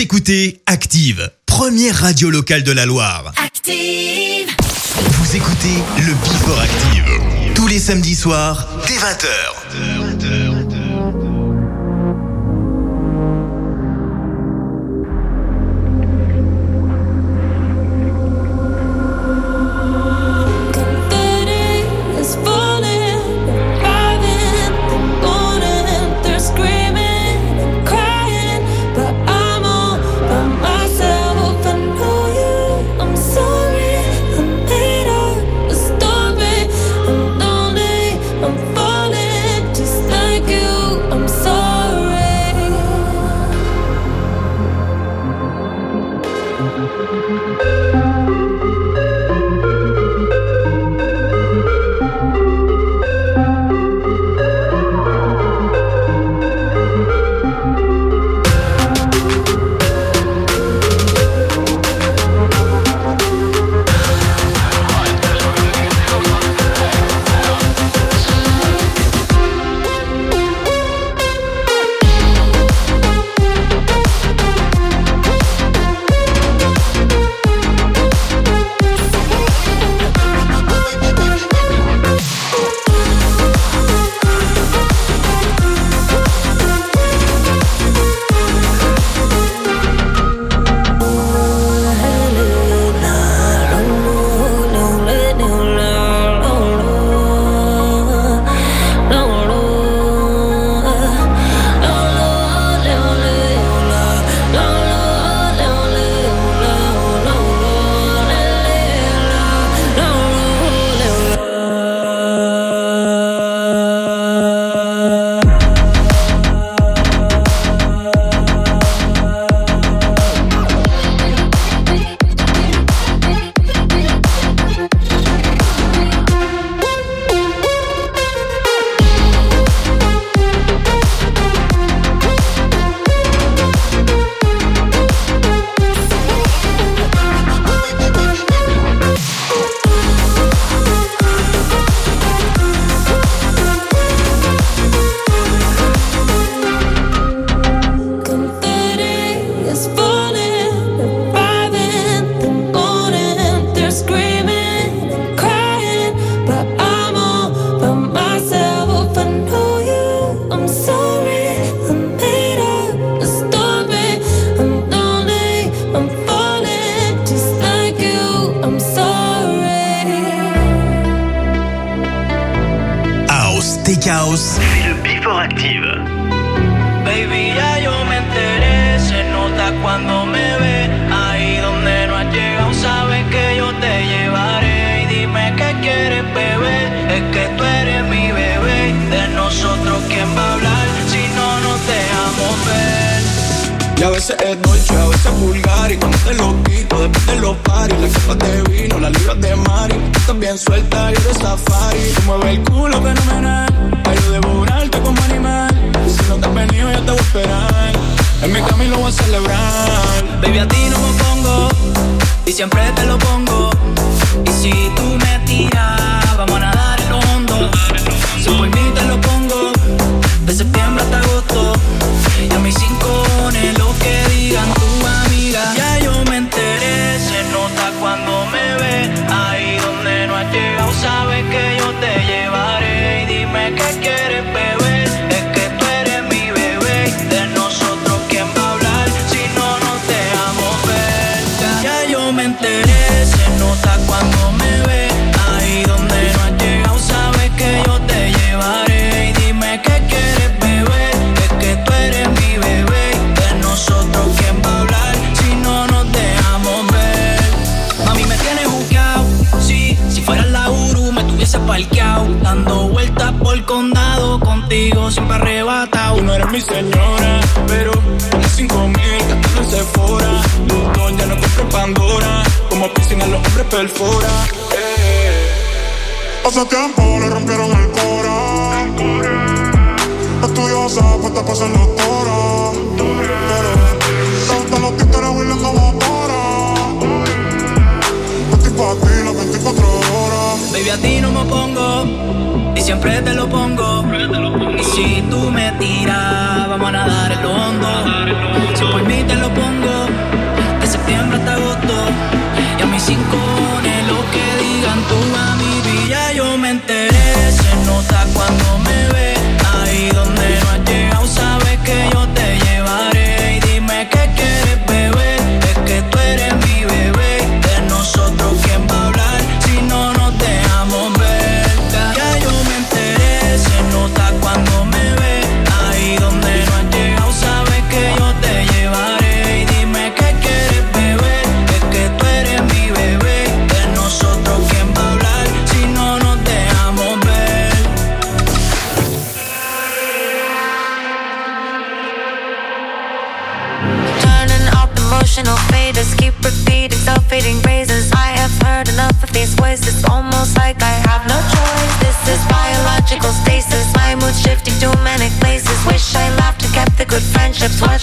Vous écoutez Active, première radio locale de la Loire. Active Vous écoutez le Before Active, tous les samedis soirs, dès 20h.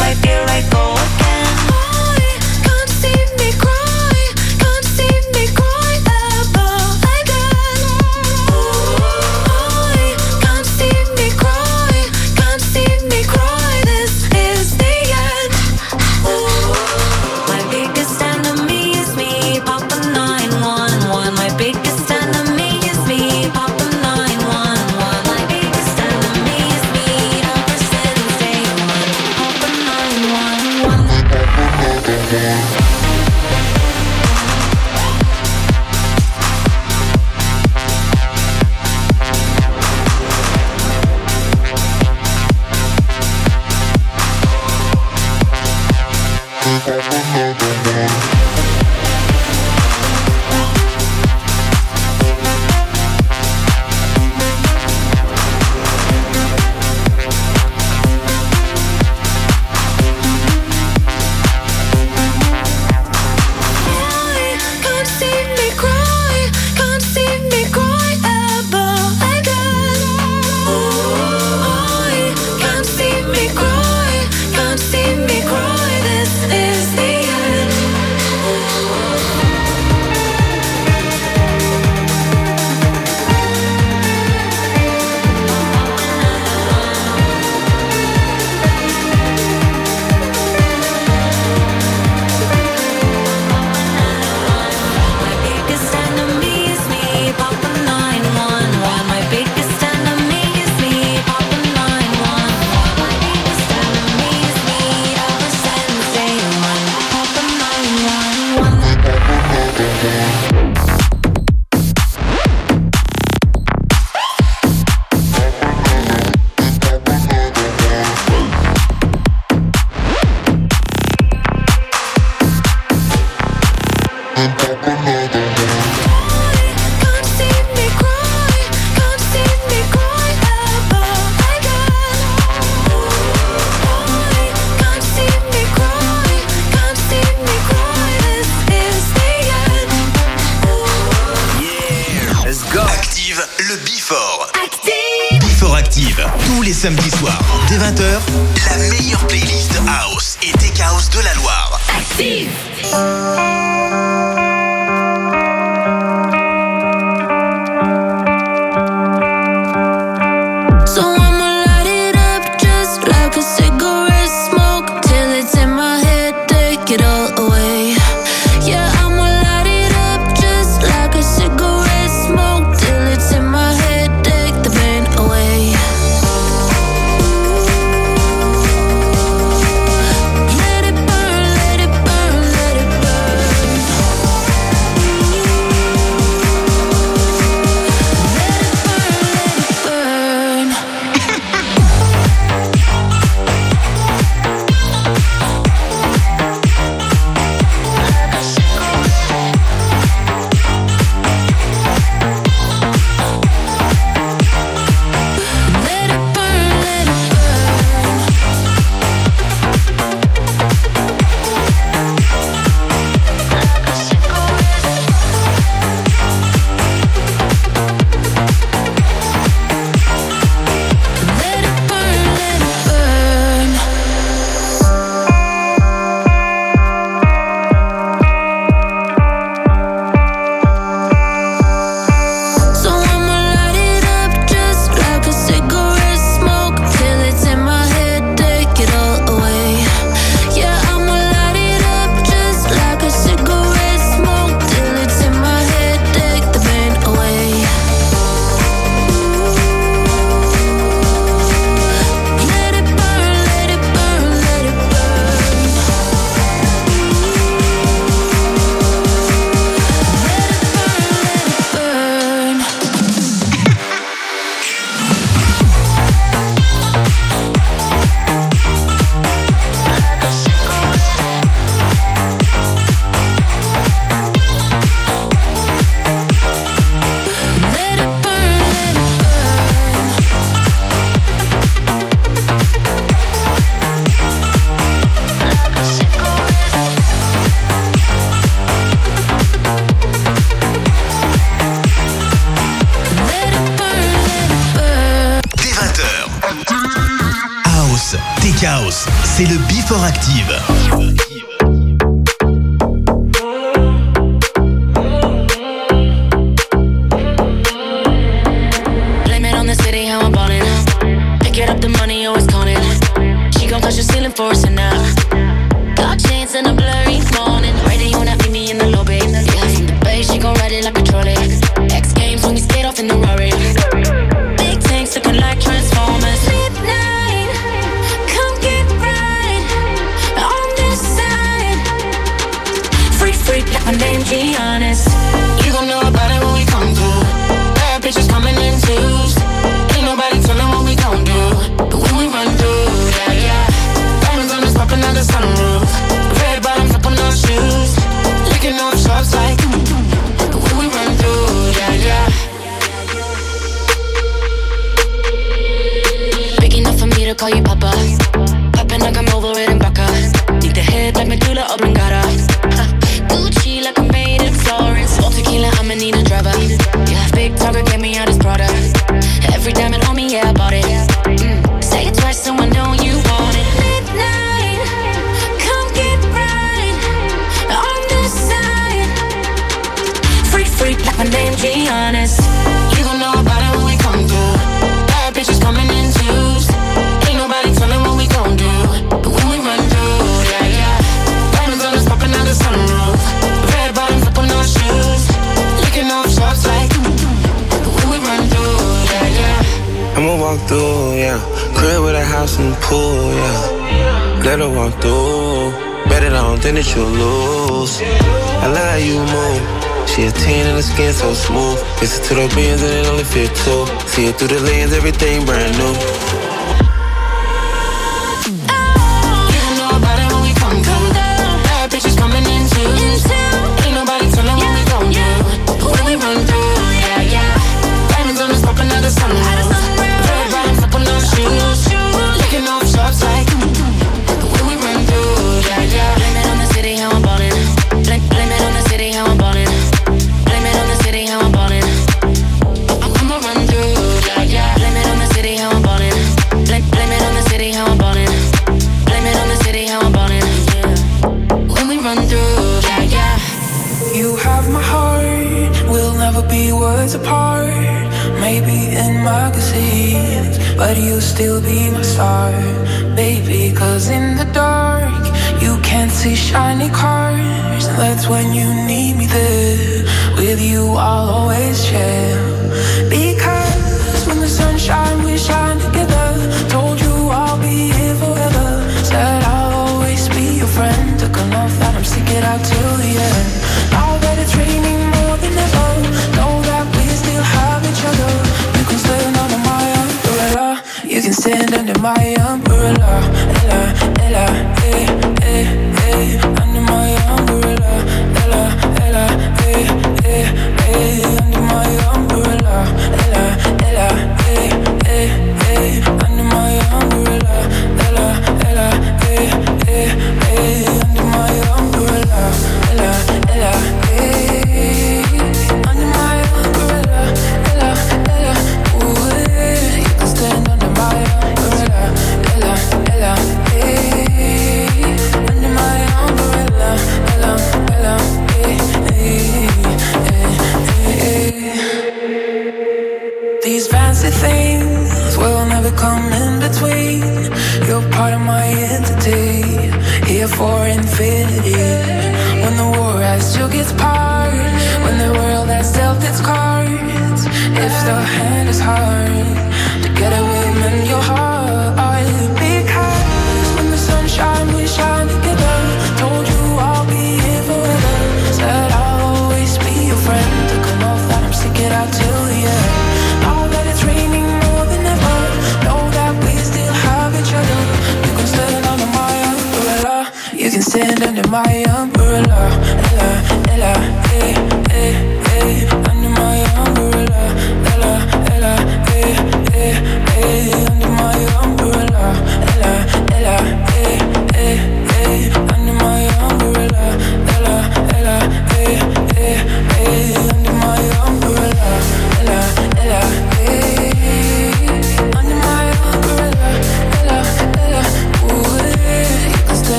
swipe should have been in a lift so See it through the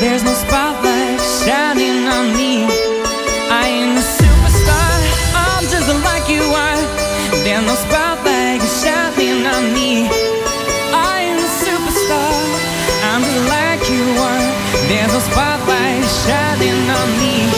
There's no spotlight shining on me. I ain't a superstar, I'm just like you are. There's no spotlight shining on me. I ain't a superstar, I'm just like you are. There's no spotlight shining on me.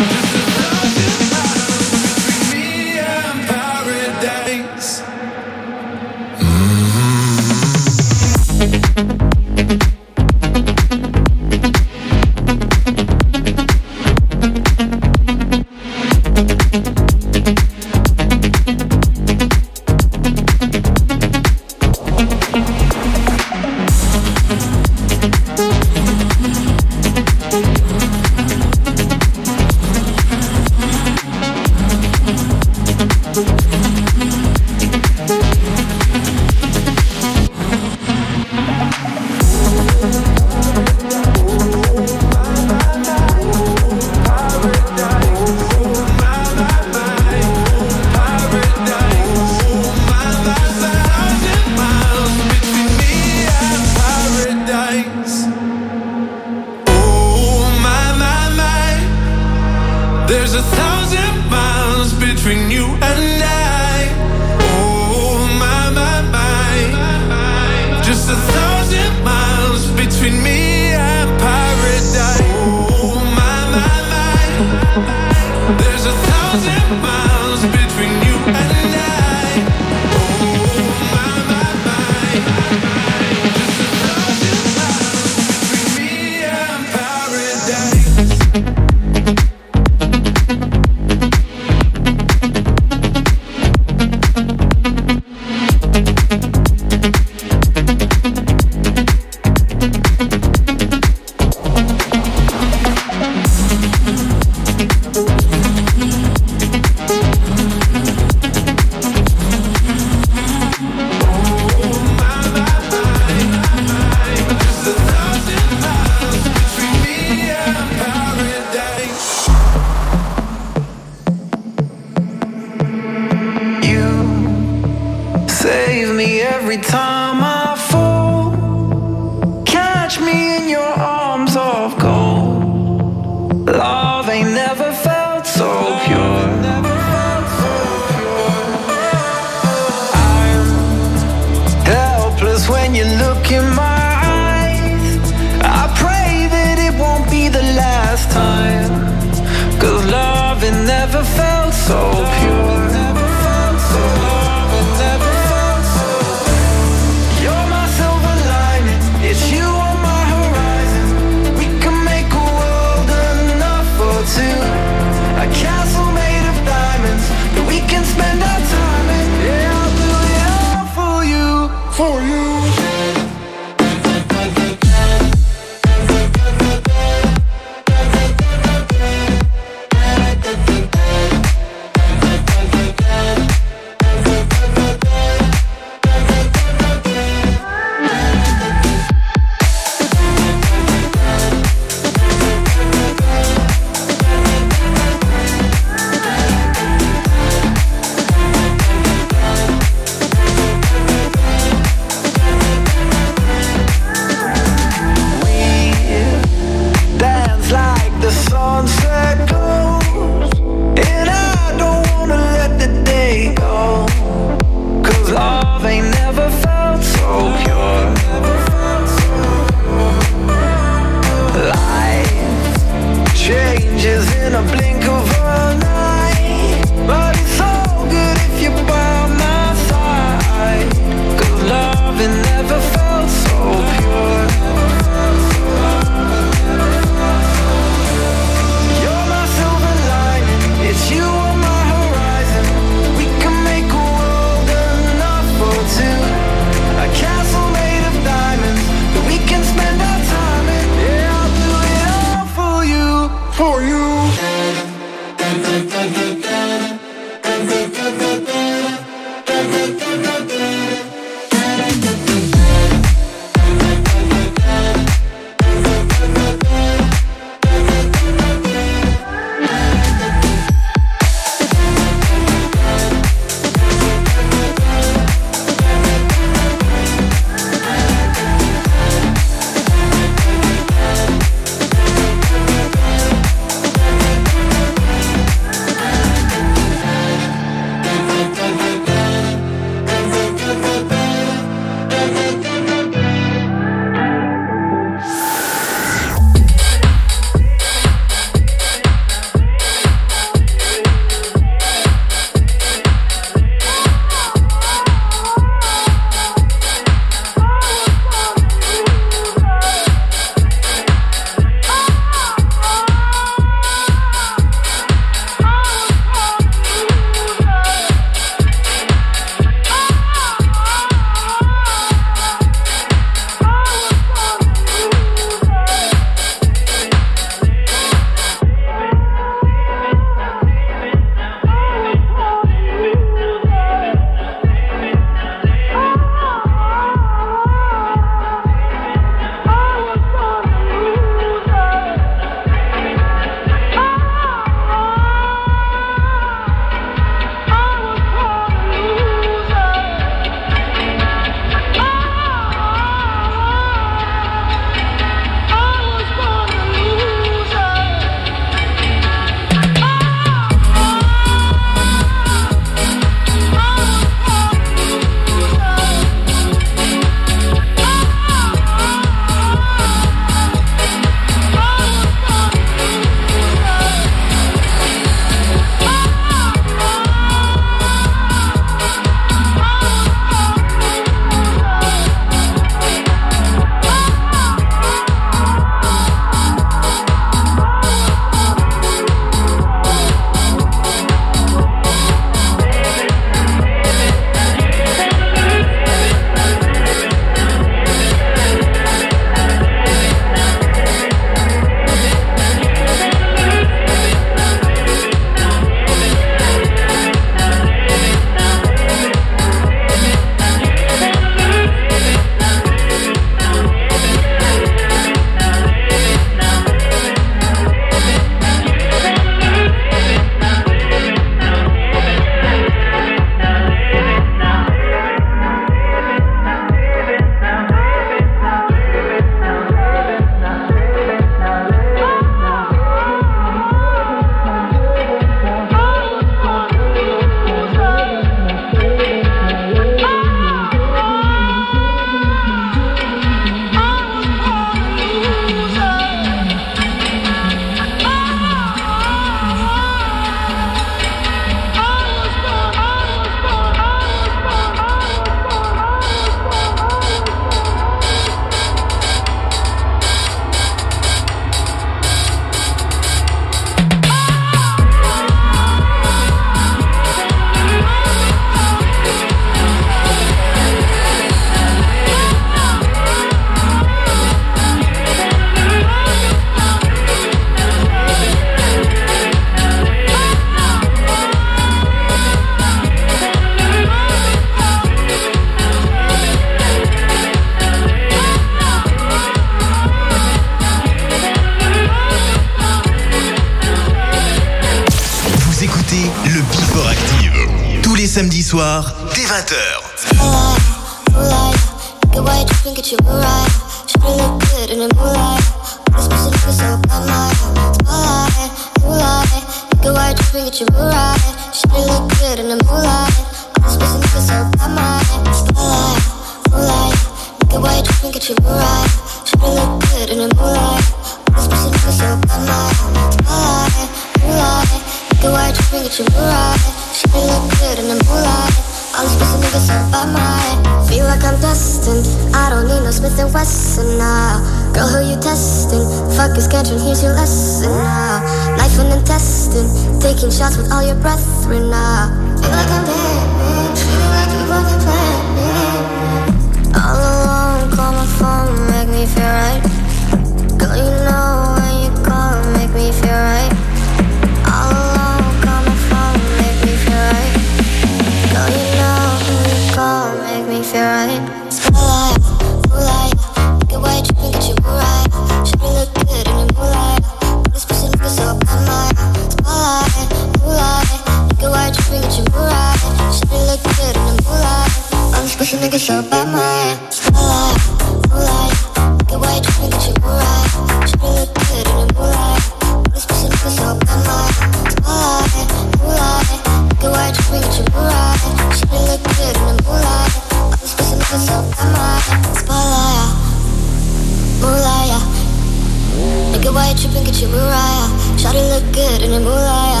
Nigga, why you trippin', get you Mariah. Shawty look good in a moonlight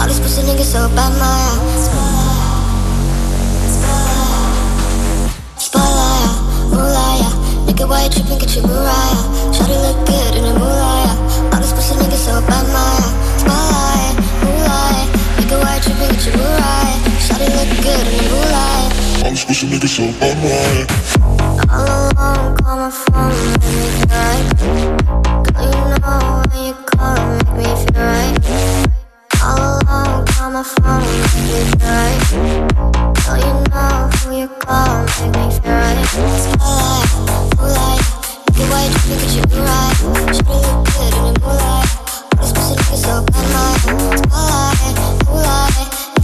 All these pussy niggas so bad, Maya. Spotlight, moonlight Nigga, why you trippin', get you Mariah. Shawty look good in a moonlight All these pussy niggas so bad, Maya. Spotlight, moonlight Nigga, why you trippin', get you Mariah. Shawty look good in a moonlight I'm squishing niggas so. All alone, call my phone. Girl, you know when you call, make me feel right. All alone, call my phone. Girl, you know you call, make me feel right. Moonlight, you look at you right. Should look good in the moonlight. I'm squishing so bad way. Spotlight, moonlight.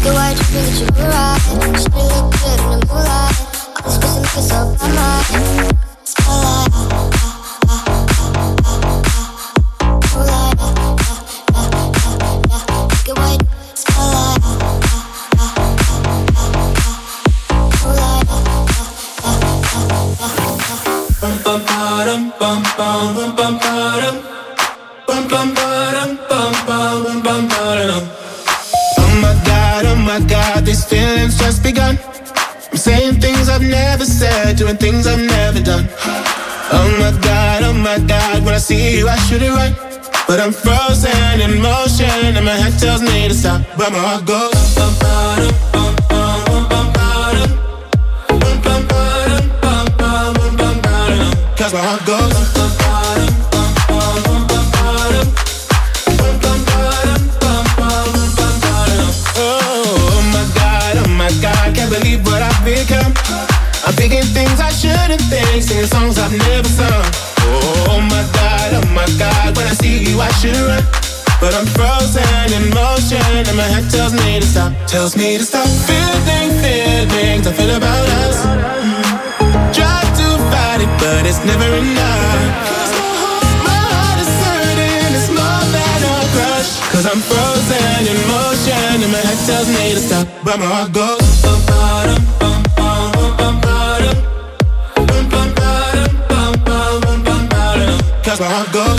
Do I just think that you were? Should've in the moonlight All this But I'm frozen in motion and my head tells me to stop, but my heart goes should run, but I'm frozen in motion, and my head tells me to stop. Tells me to stop feeling feelings I feel about us. Try to fight it, but it's never enough. Cause I'm frozen in motion and my head tells me to stop But my heart goes bum, bottom, bum, bum, bum, bum, bottom Bum, bum, bottom, bum, bum, bum, bum, bottom Cause my heart goes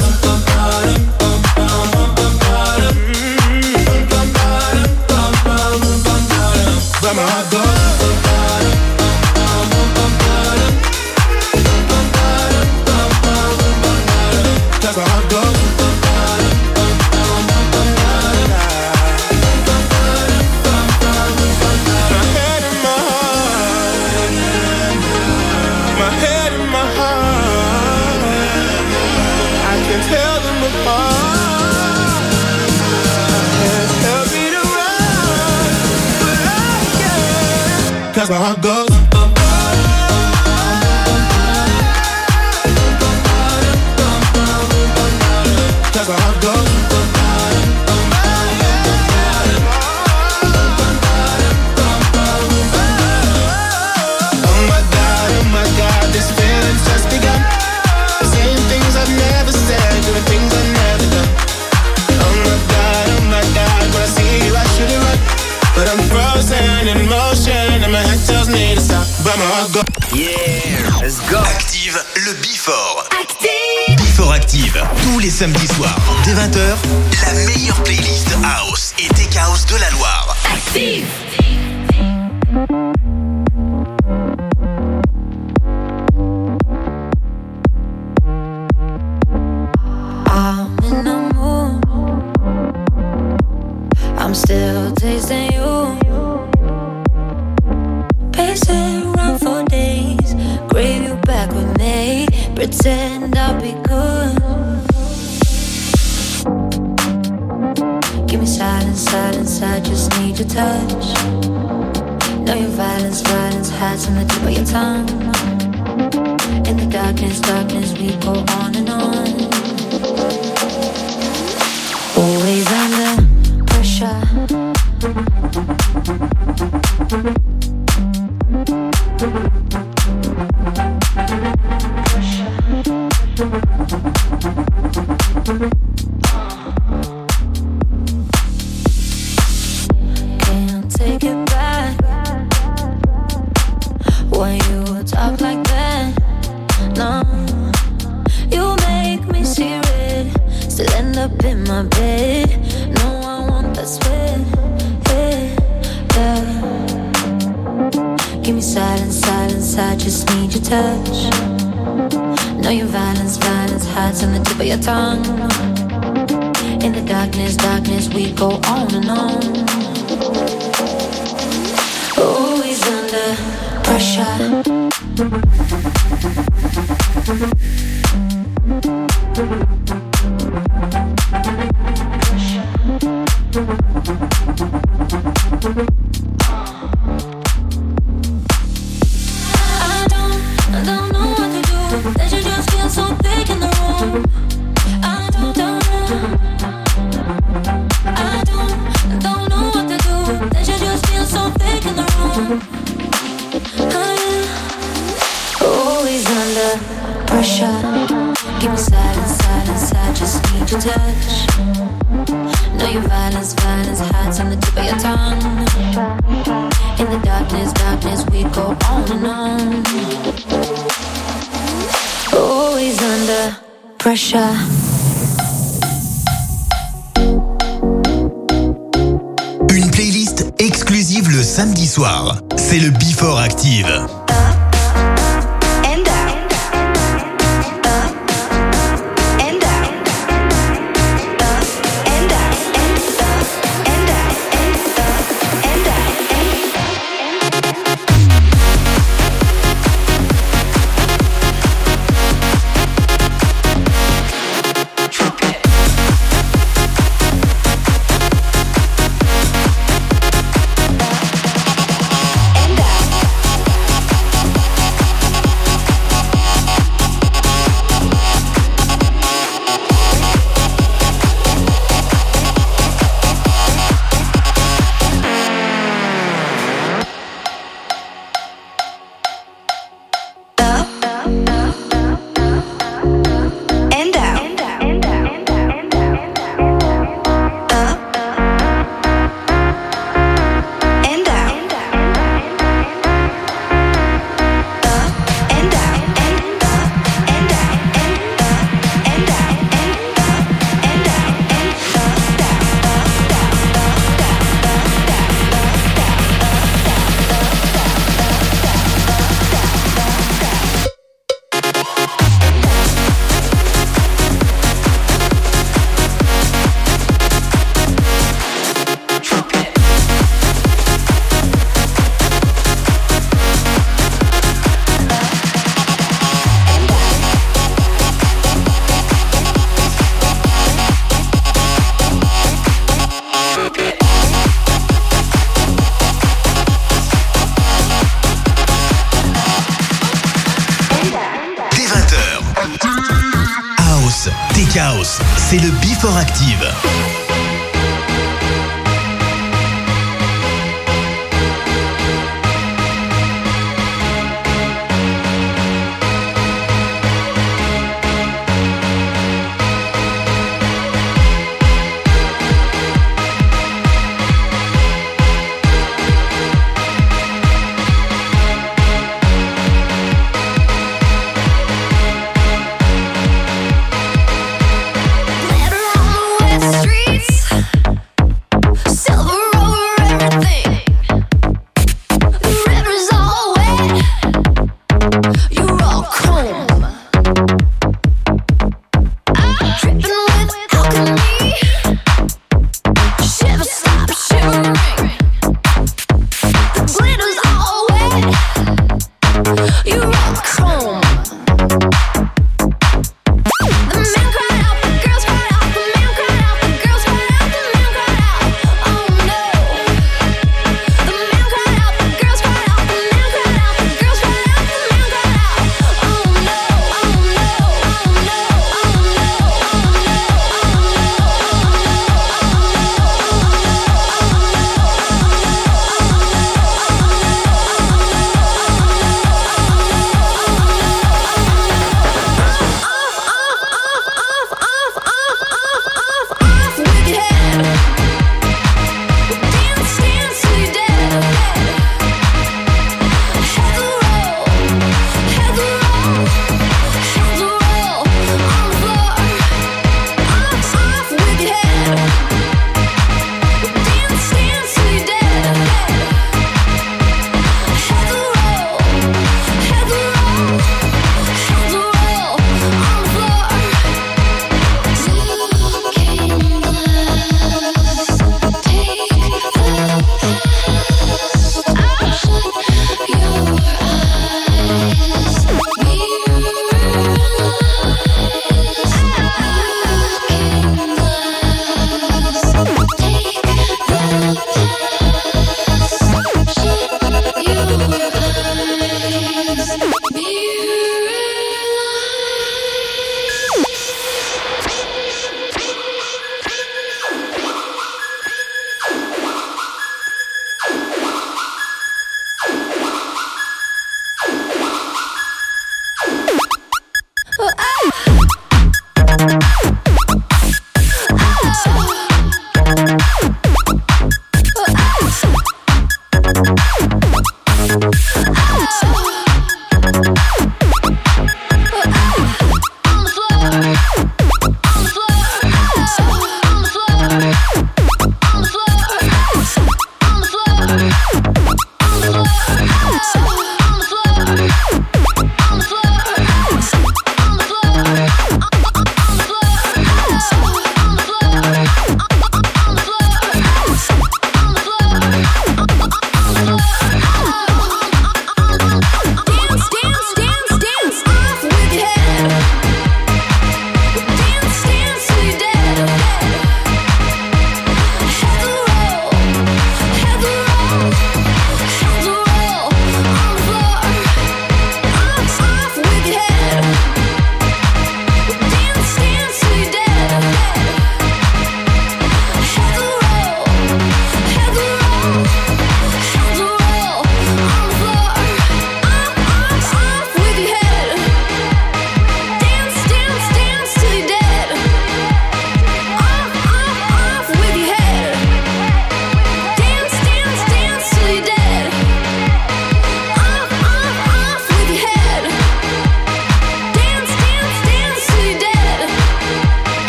I go. samedi soir, dès 20h, la meilleure playlist House et Tech House de la Loire. Active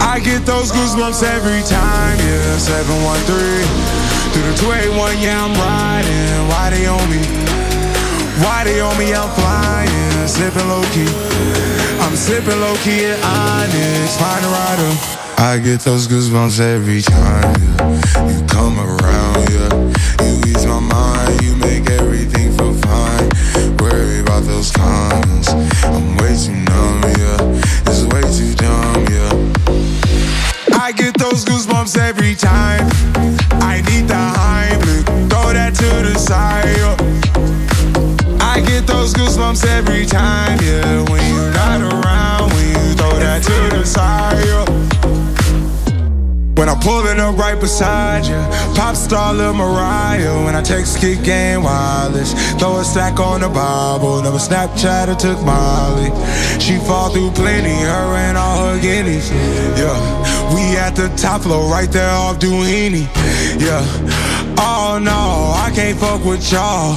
I get those goosebumps every time, yeah. 713 through the 281, yeah, I'm riding. Why they on me? Why they on me? I'm flying, sipping low key. I'm sipping low key at Onyx, find a rider. I get those goosebumps every time, yeah. You come around, yeah. You ease my mind, every time, yeah. When you're not around, when you throw that to the side, yeah. When I'm pulling up right beside you, pop star Lil Mariah. When I take skit Game Wireless, throw a stack on the Bible. Never Snapchat or took Molly. She fall through plenty, her and all her guineas. Yeah, we at the top floor, right there off Duini, Yeah, oh no, I can't fuck with y'all.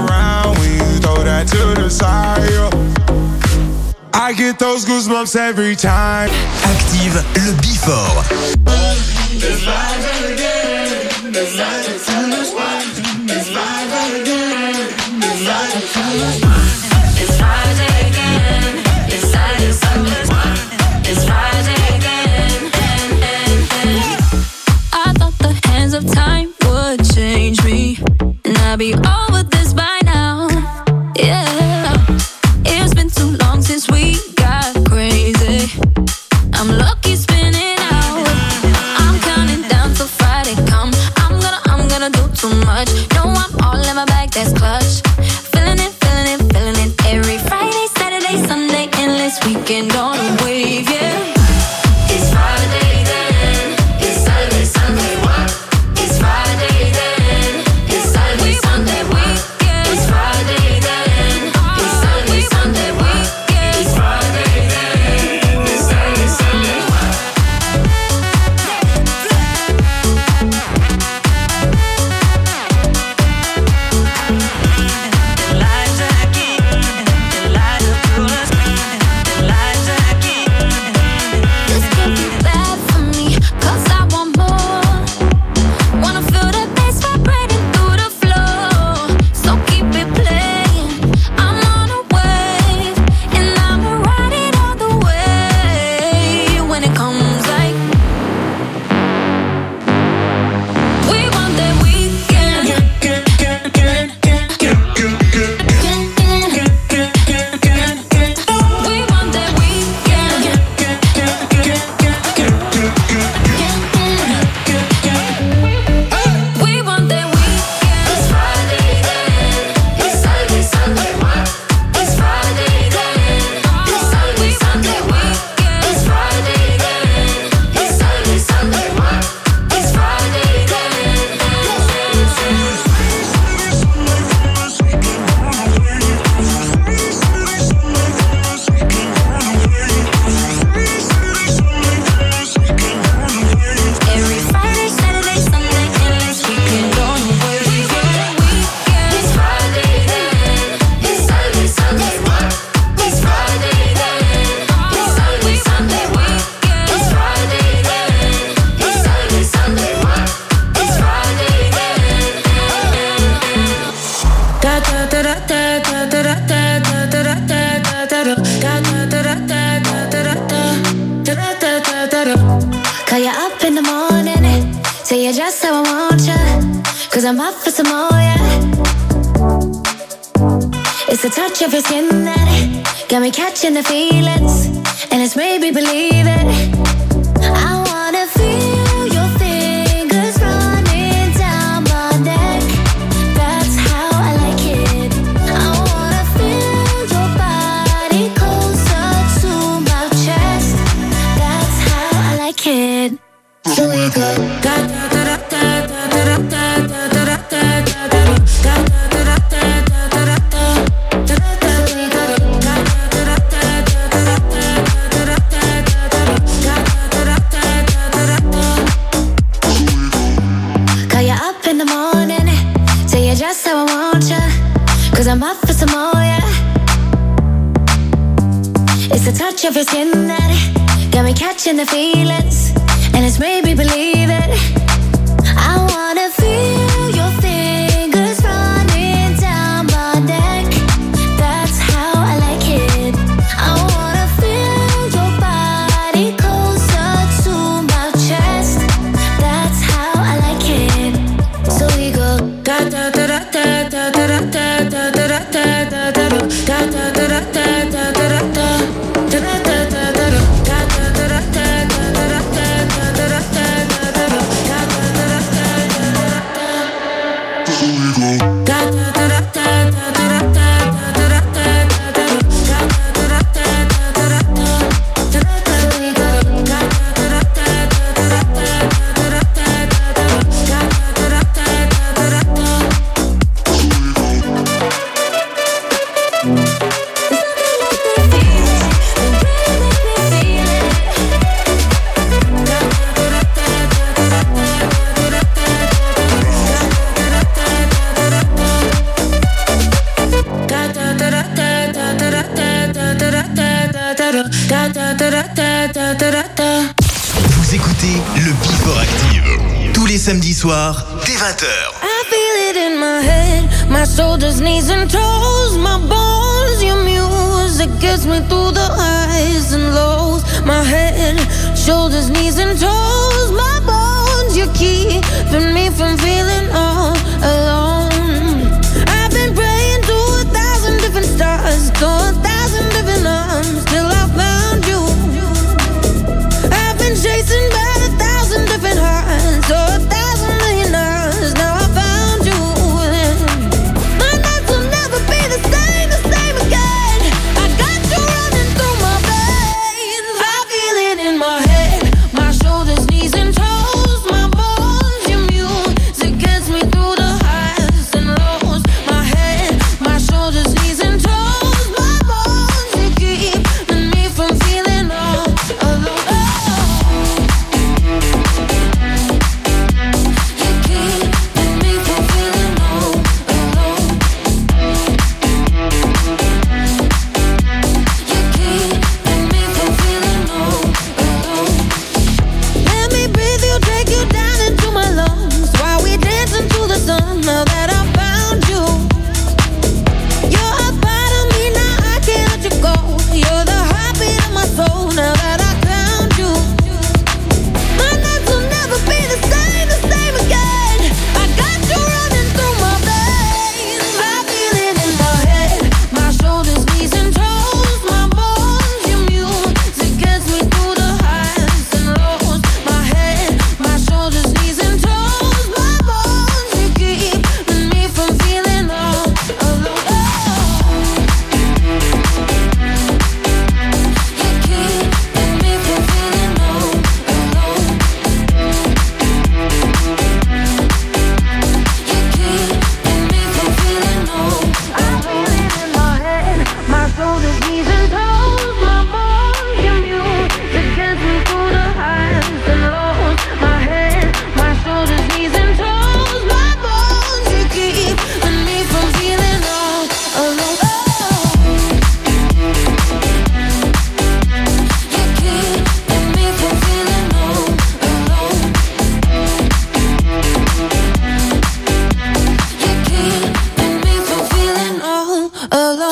I get those goosebumps every time. Active le before.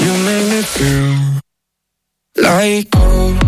You make me feel like gold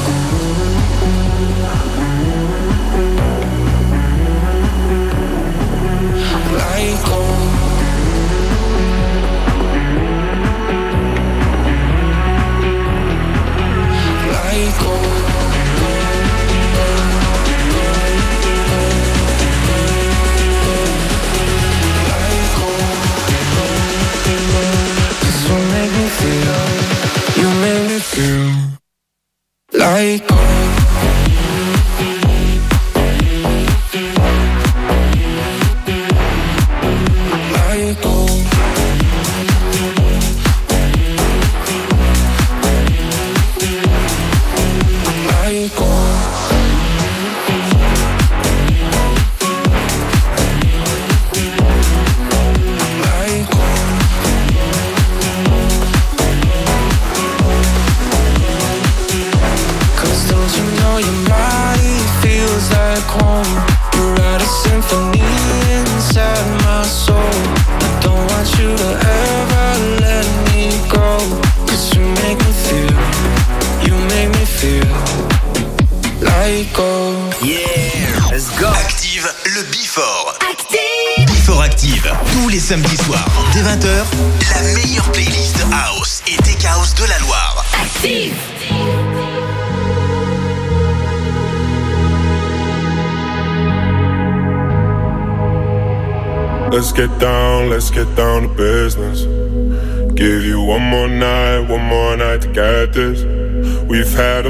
you like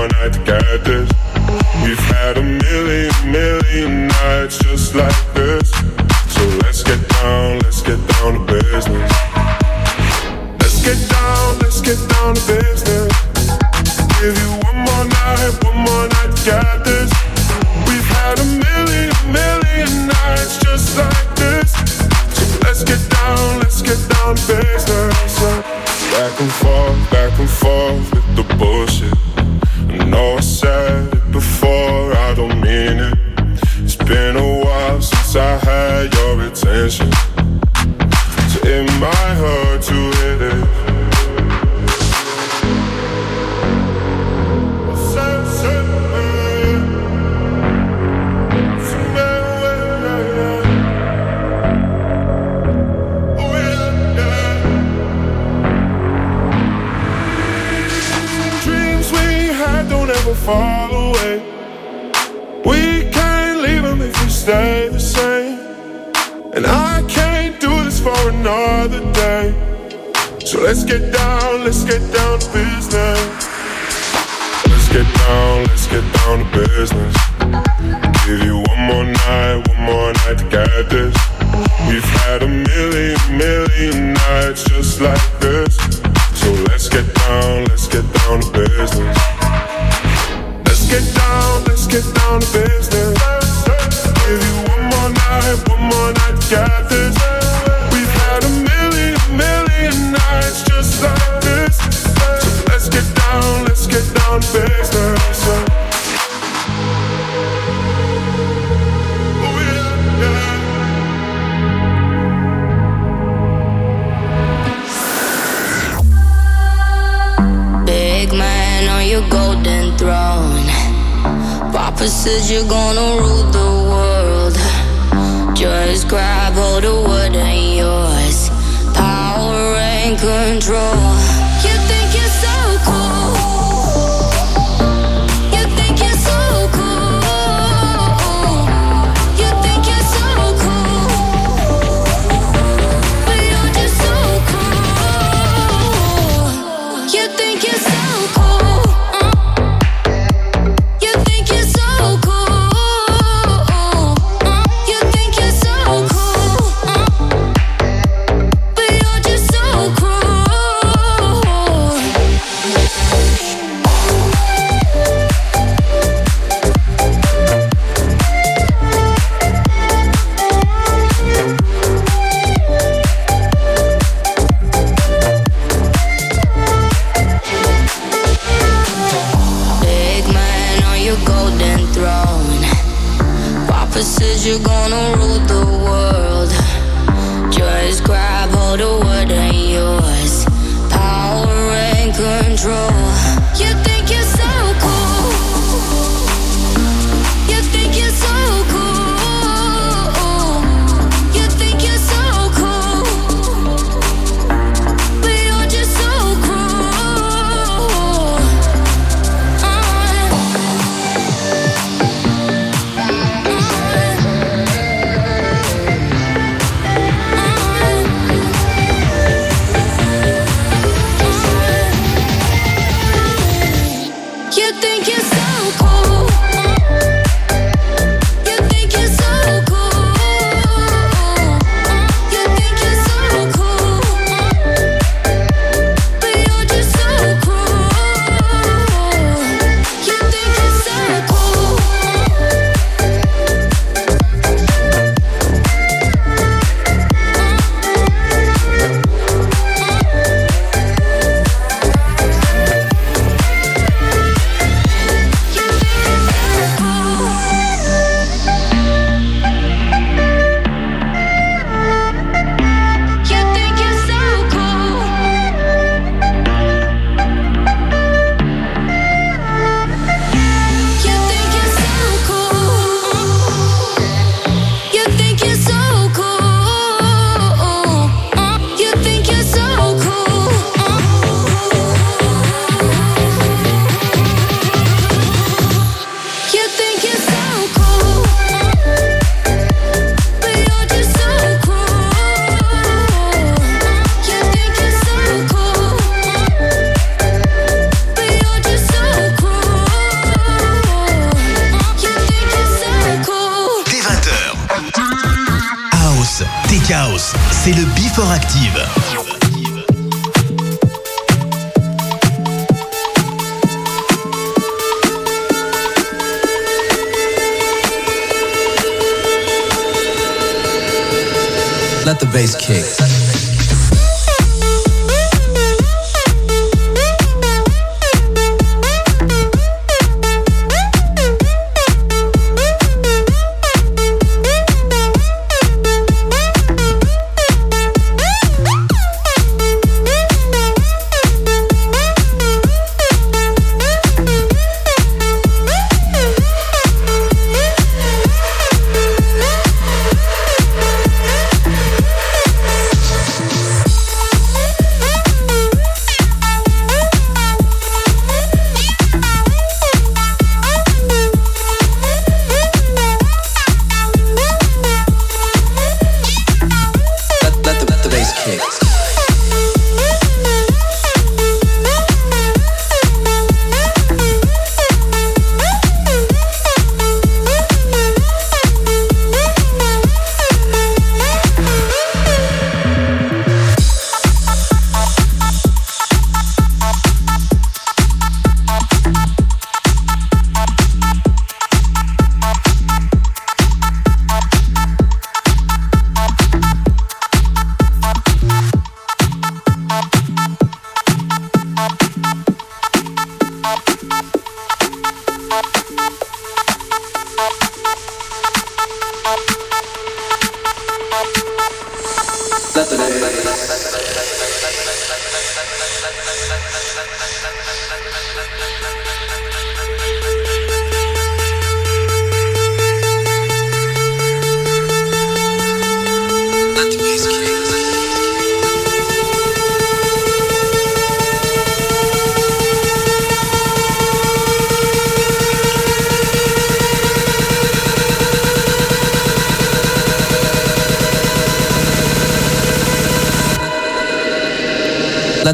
one night to get this. We've had a million, million nights just like this. So let's get down, let's get down to business. Let's get down, let's get down to business.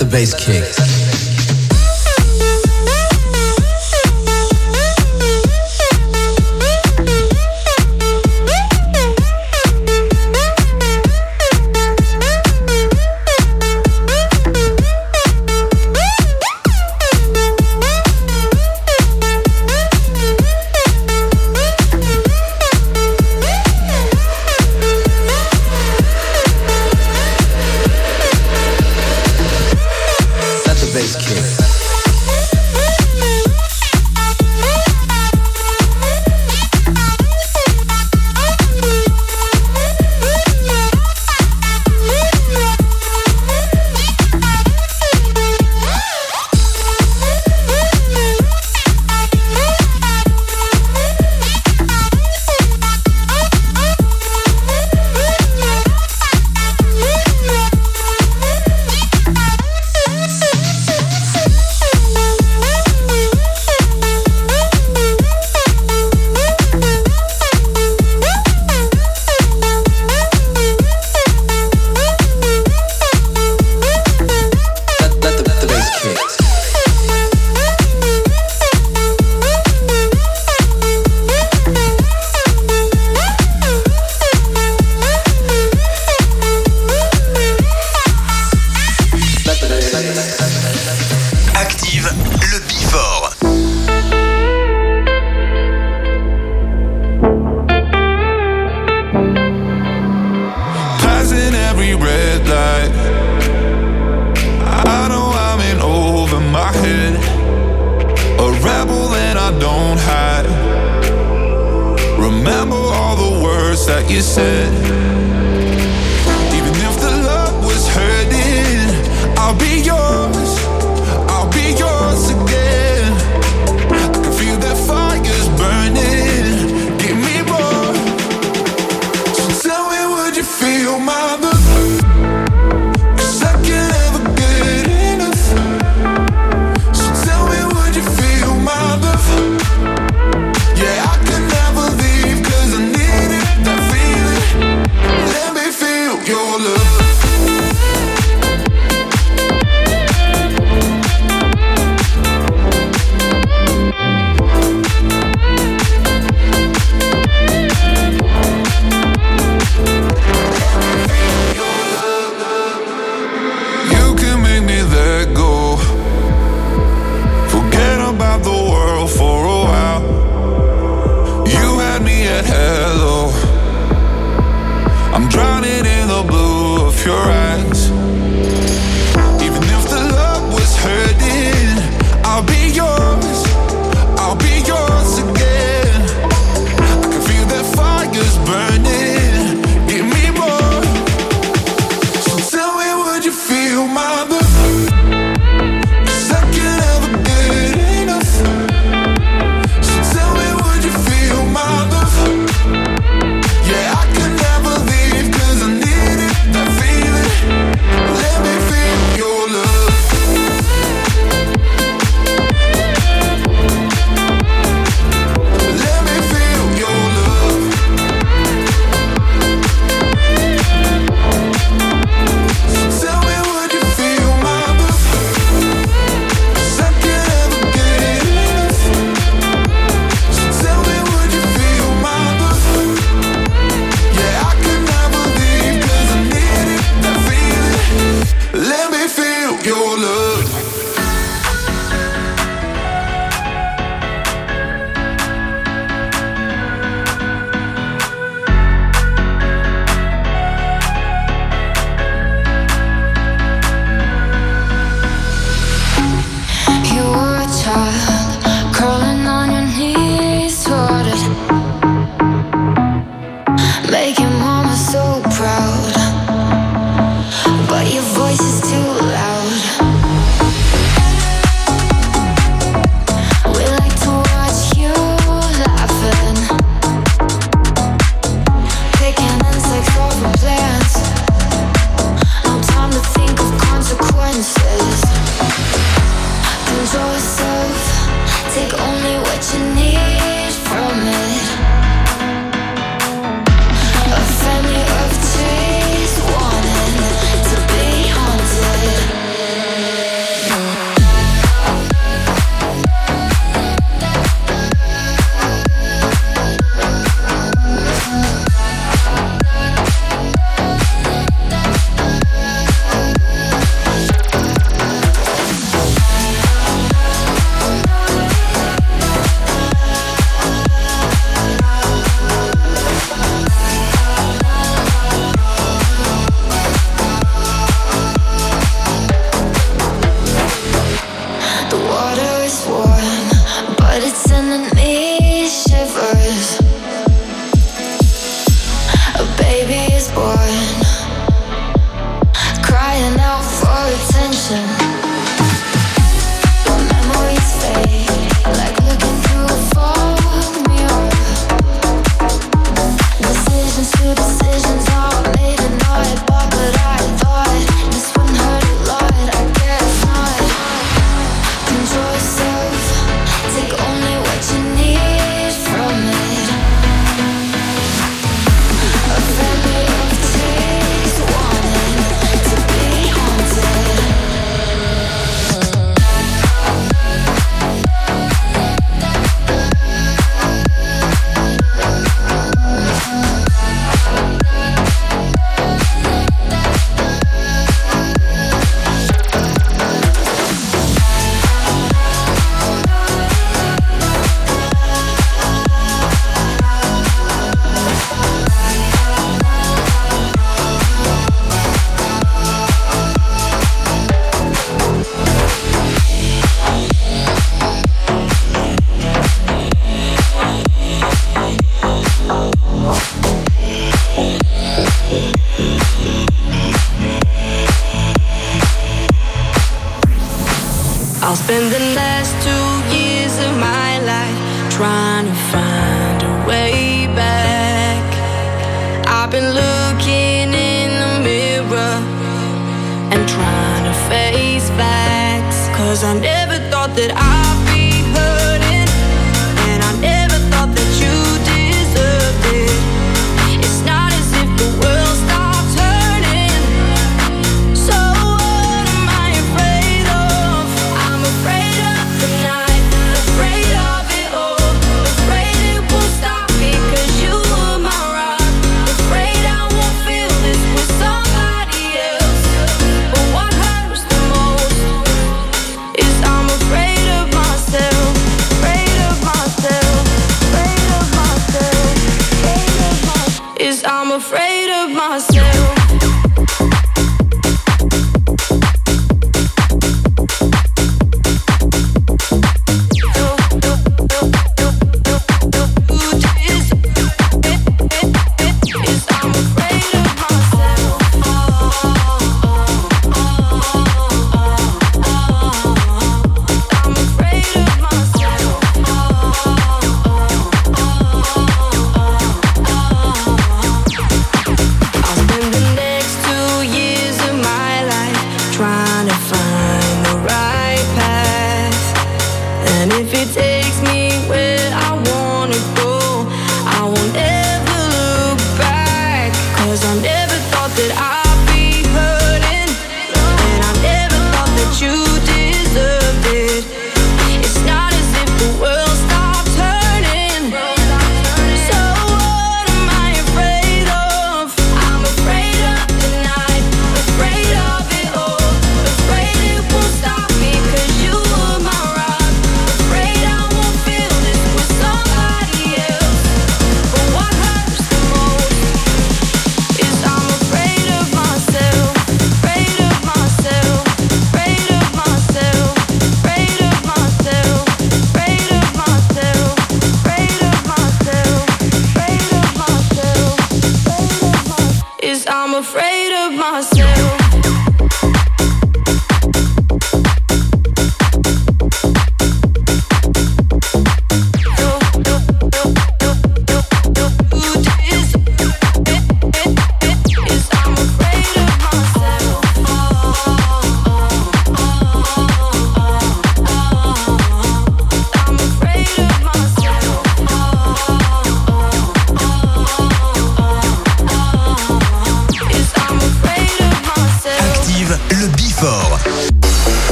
The bass kick.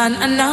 done enough.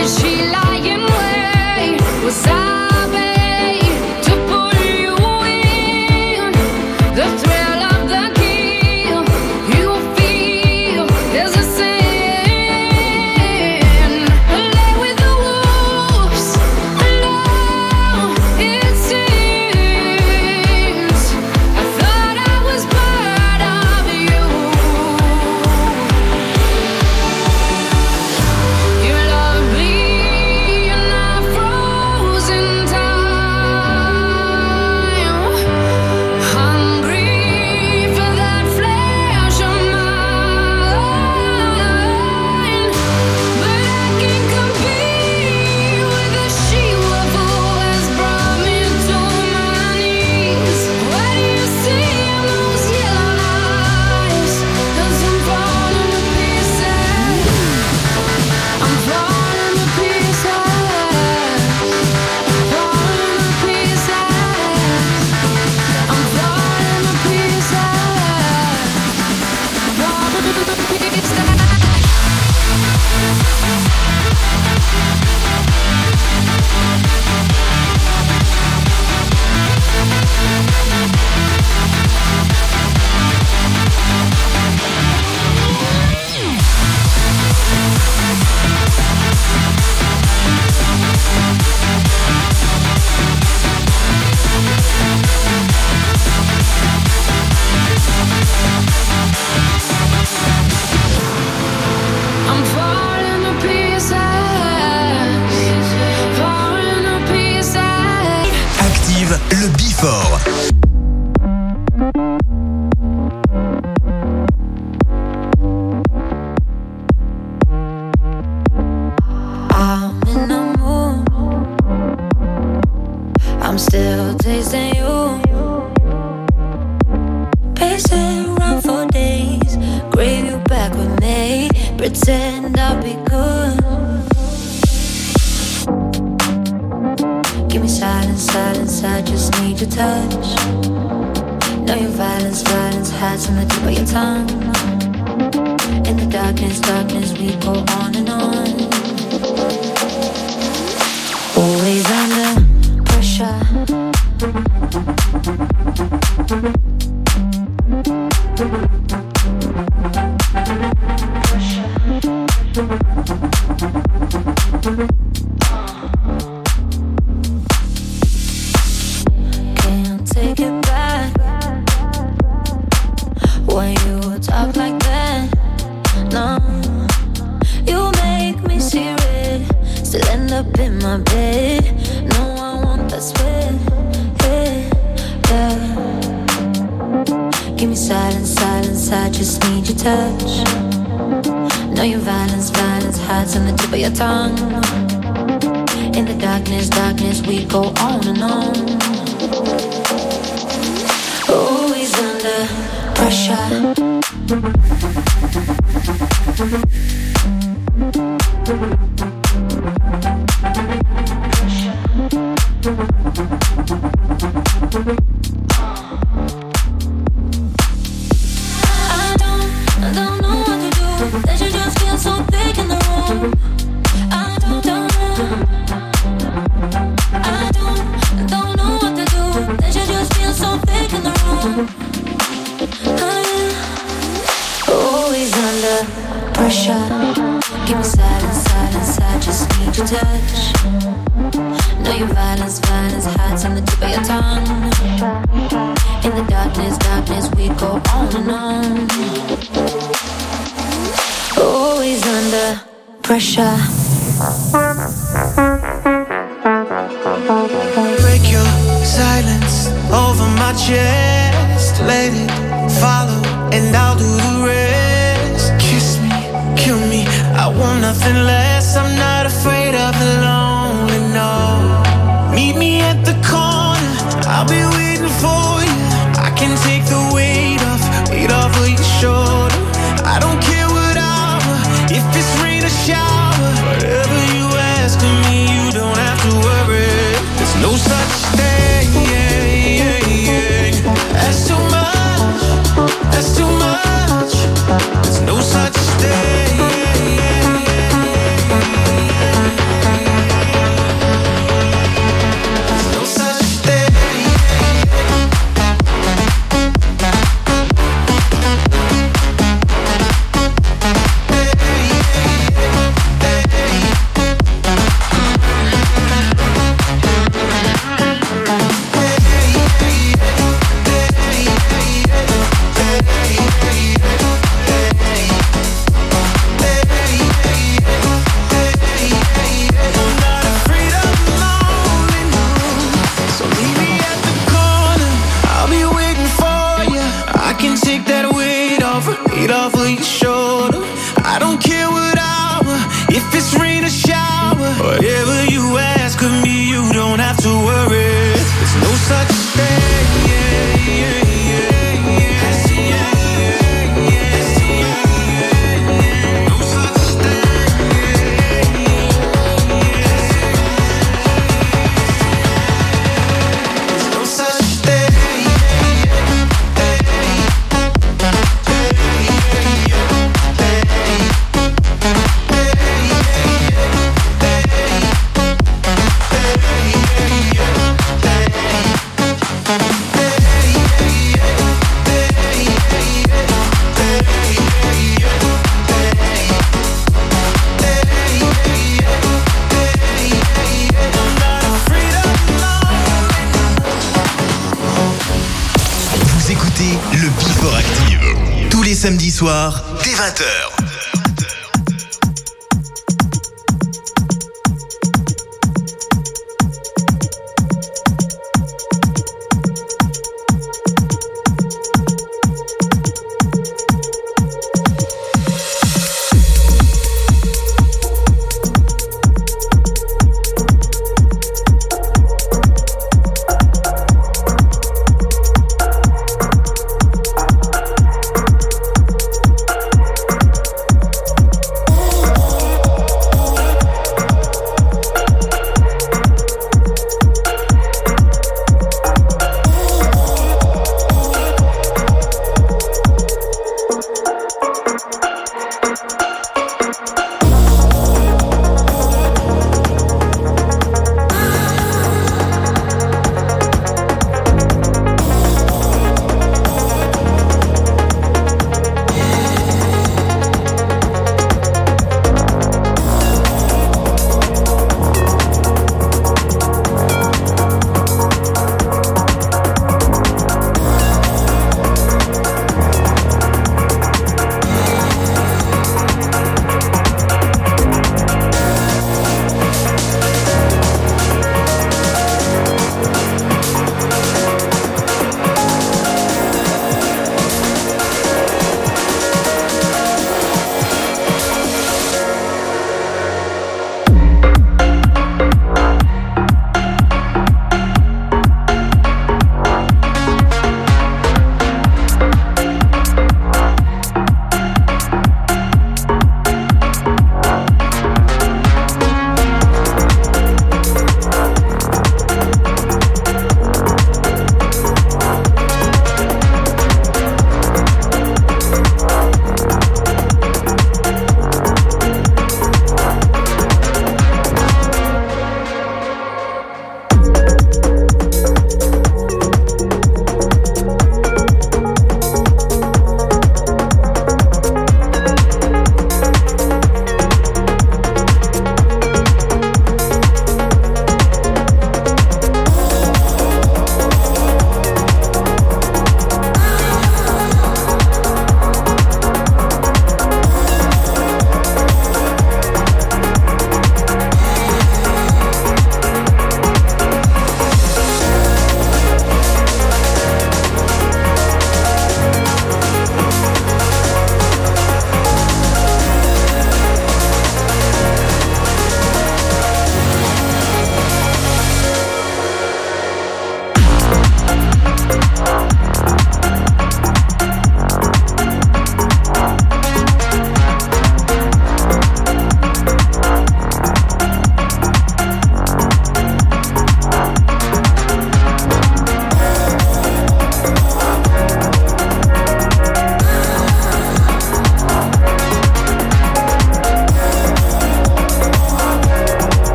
Did she lie in wait? Was I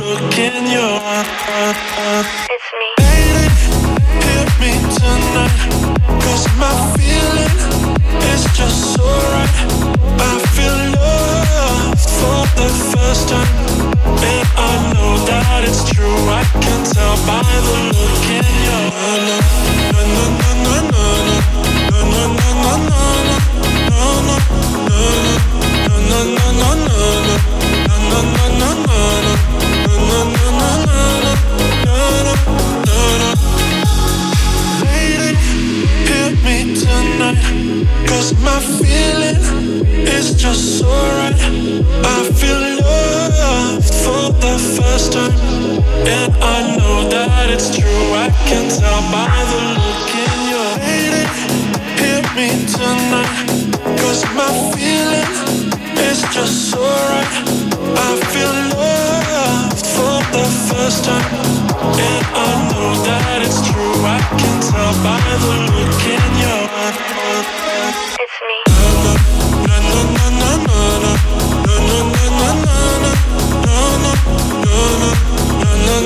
look in your eyes. It's me. Lady, hear me tonight. Cause my feeling is just so right. I feel love for the first time. And I know that it's true. I can tell by the look in your eyes. Na, na, na, na, na, na. Na, na, na, na, na, na. Na, na, na, na. Cause my feeling is just so right. I feel love for the first time. And I know that it's true. I can tell by the look in your lady. Hear me tonight. Cause my feeling is just so right. I feel love for the first time. And I know that it's true. I can tell by the look in your eyes.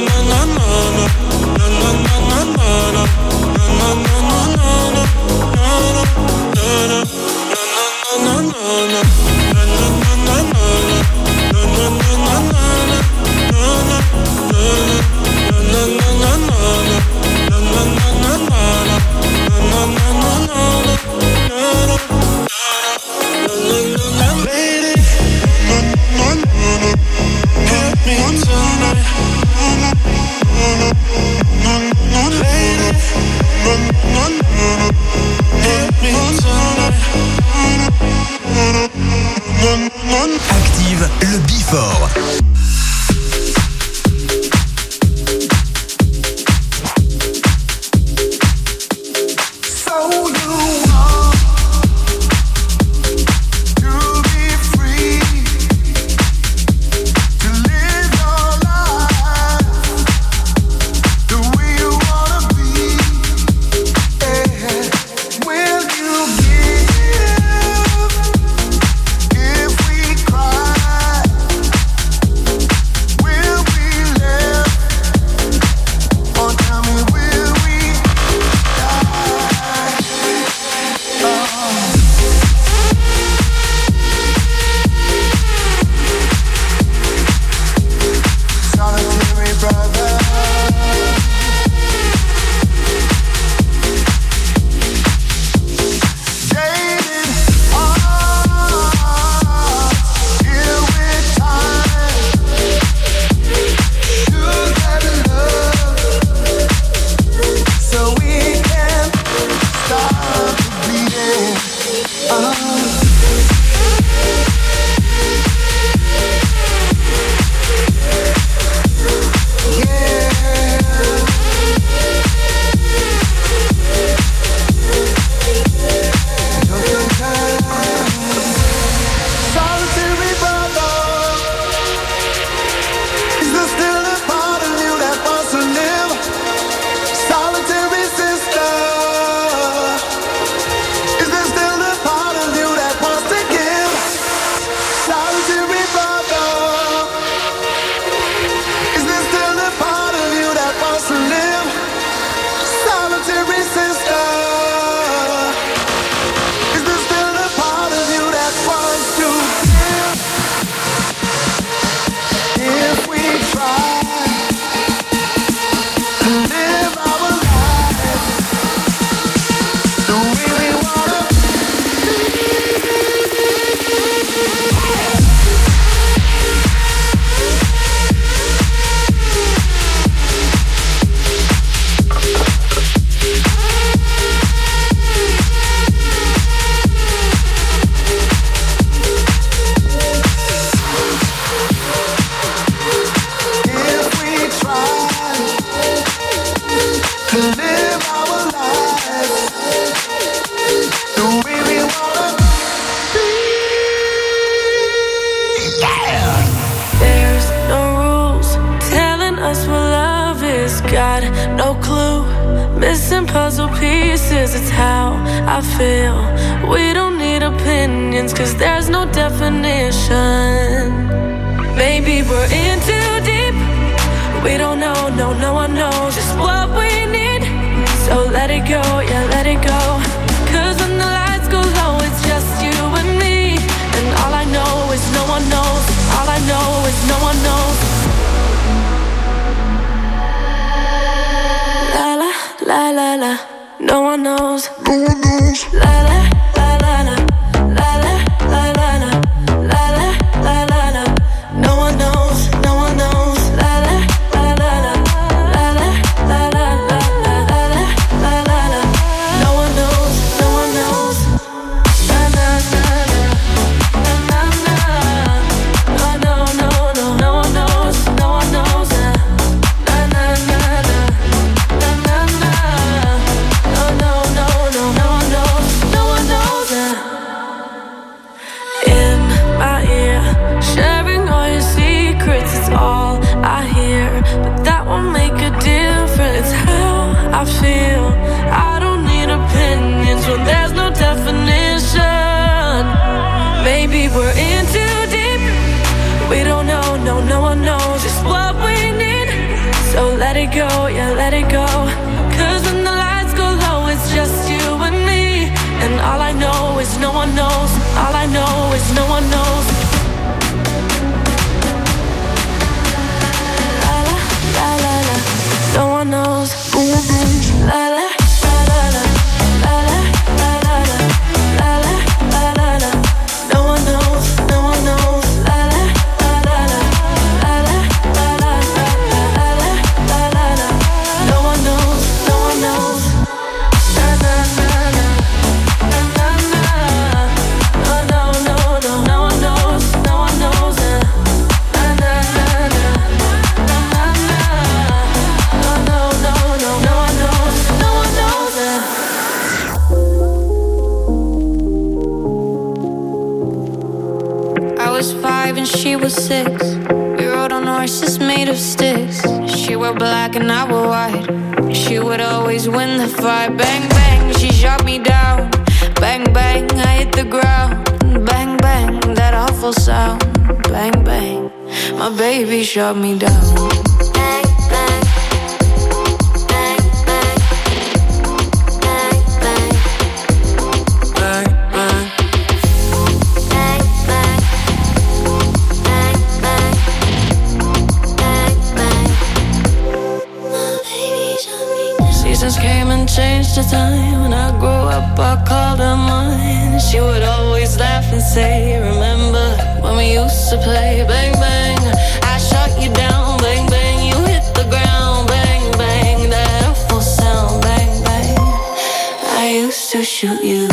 Na na no. Maybe we're in too deep. We don't know, no, no one knows just what we need. So let it go, yeah, let it go. Cause when the lights go low, it's just you and me. And all I know is no one knows. All I know is no one knows. La la la la la. No one knows. No one knows. La la. Was six. We rode on horses made of sticks. She wore black and I wore white. She would always win the fight. Bang, bang, she shot me down. Bang, bang, I hit the ground. Bang, bang, that awful sound. Bang, bang, my baby shot me down. The time. When I grew up, I called her mine. She would always laugh and say, Remember when we used to play? Bang, bang. I shot you down. Bang, bang. You hit the ground. Bang, bang. That awful sound. Bang, bang. I used to shoot you.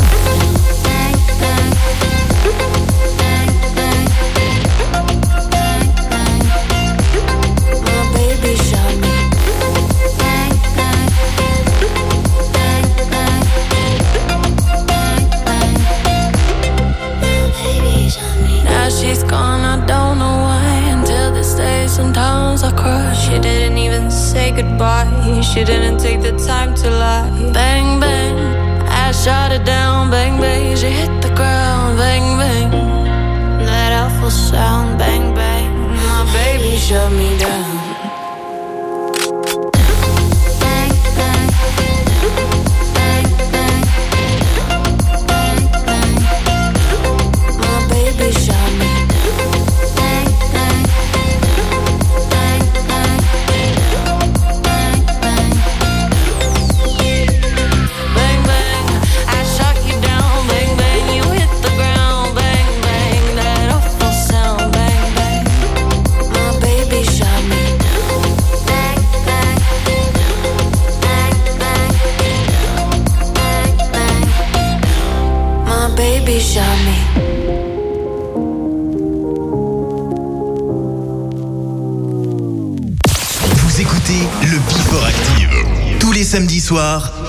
Goodbye. She didn't take the time to lie. Bang, bang. I shot her down. Bang, bang. She hit the ground. Bang, bang. That awful sound. Bang, bang. My baby shut me down.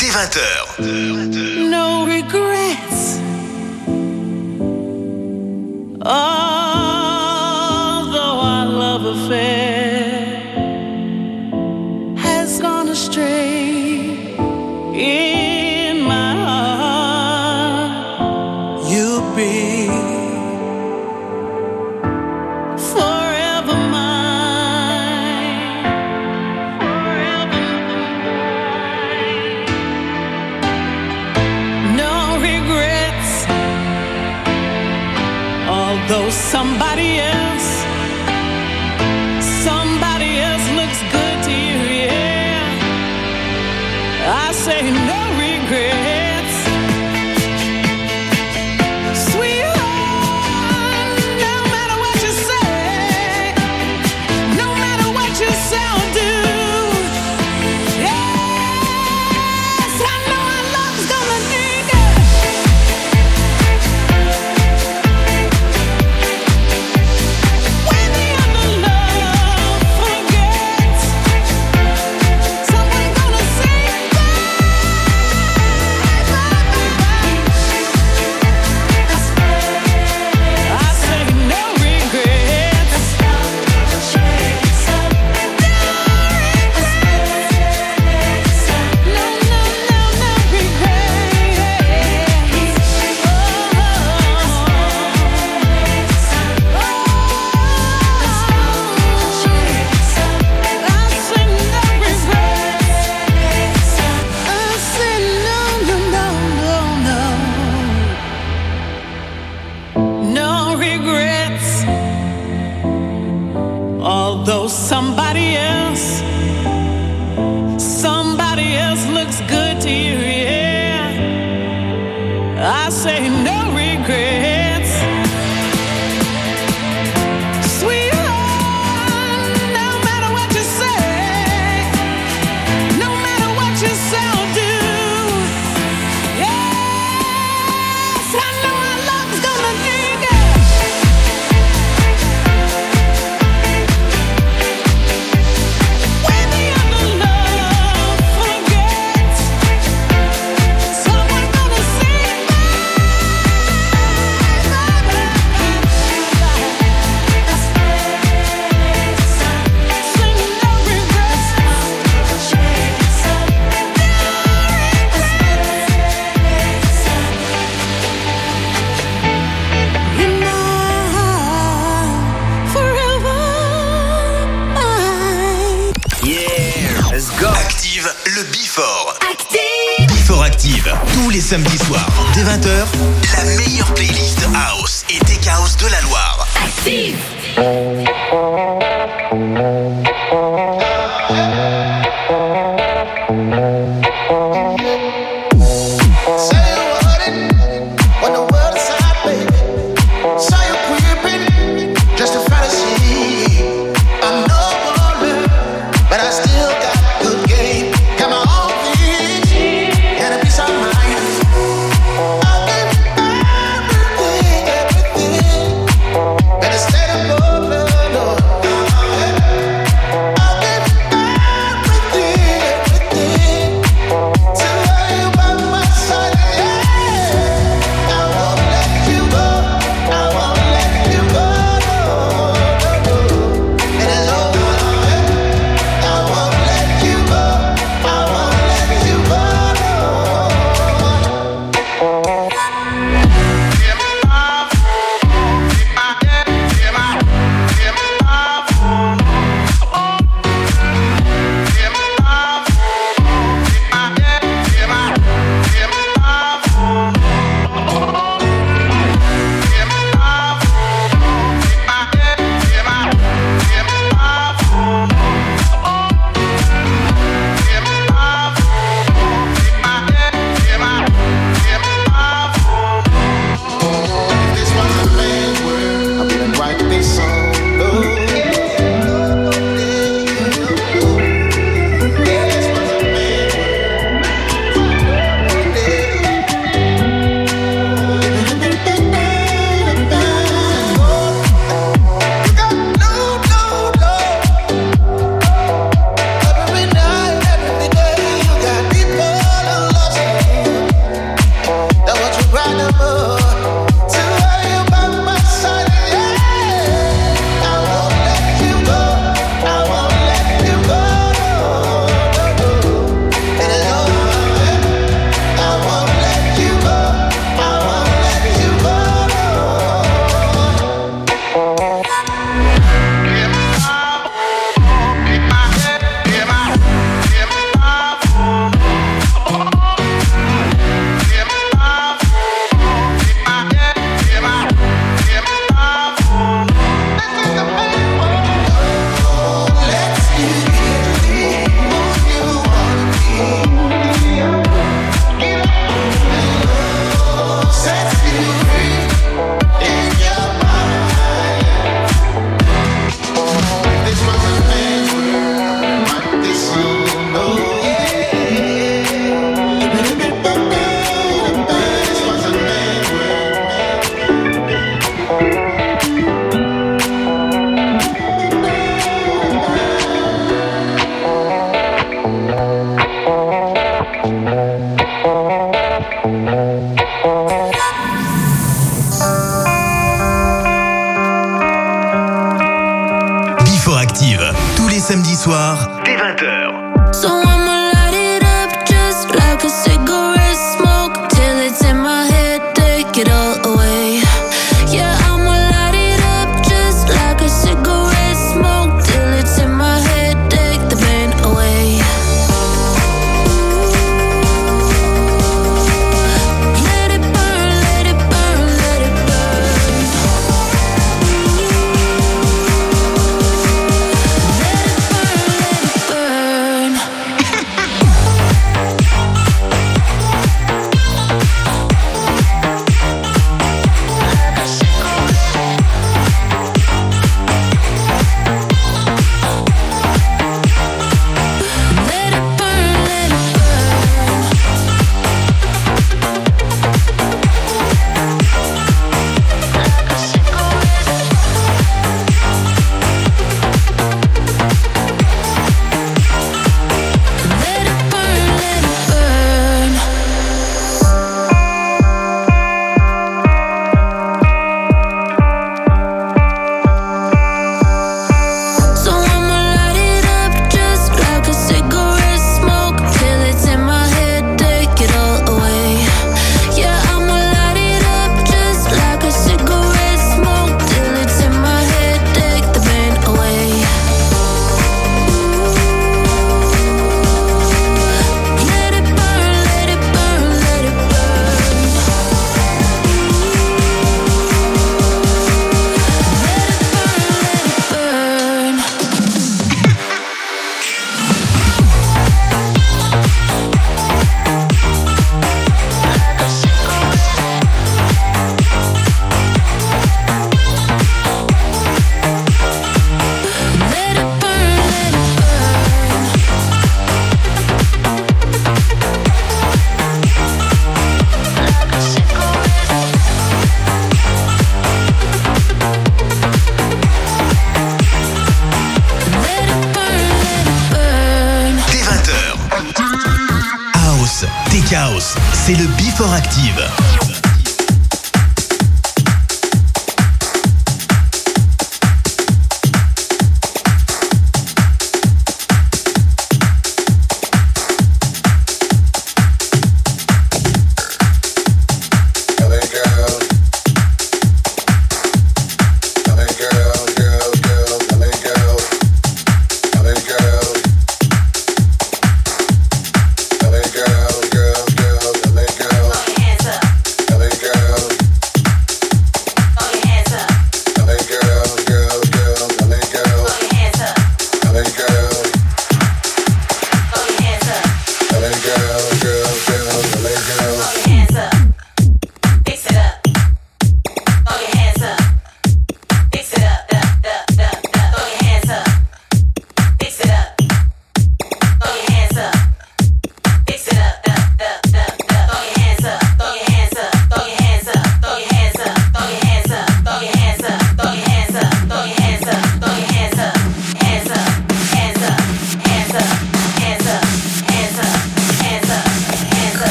dès 20h.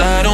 I don't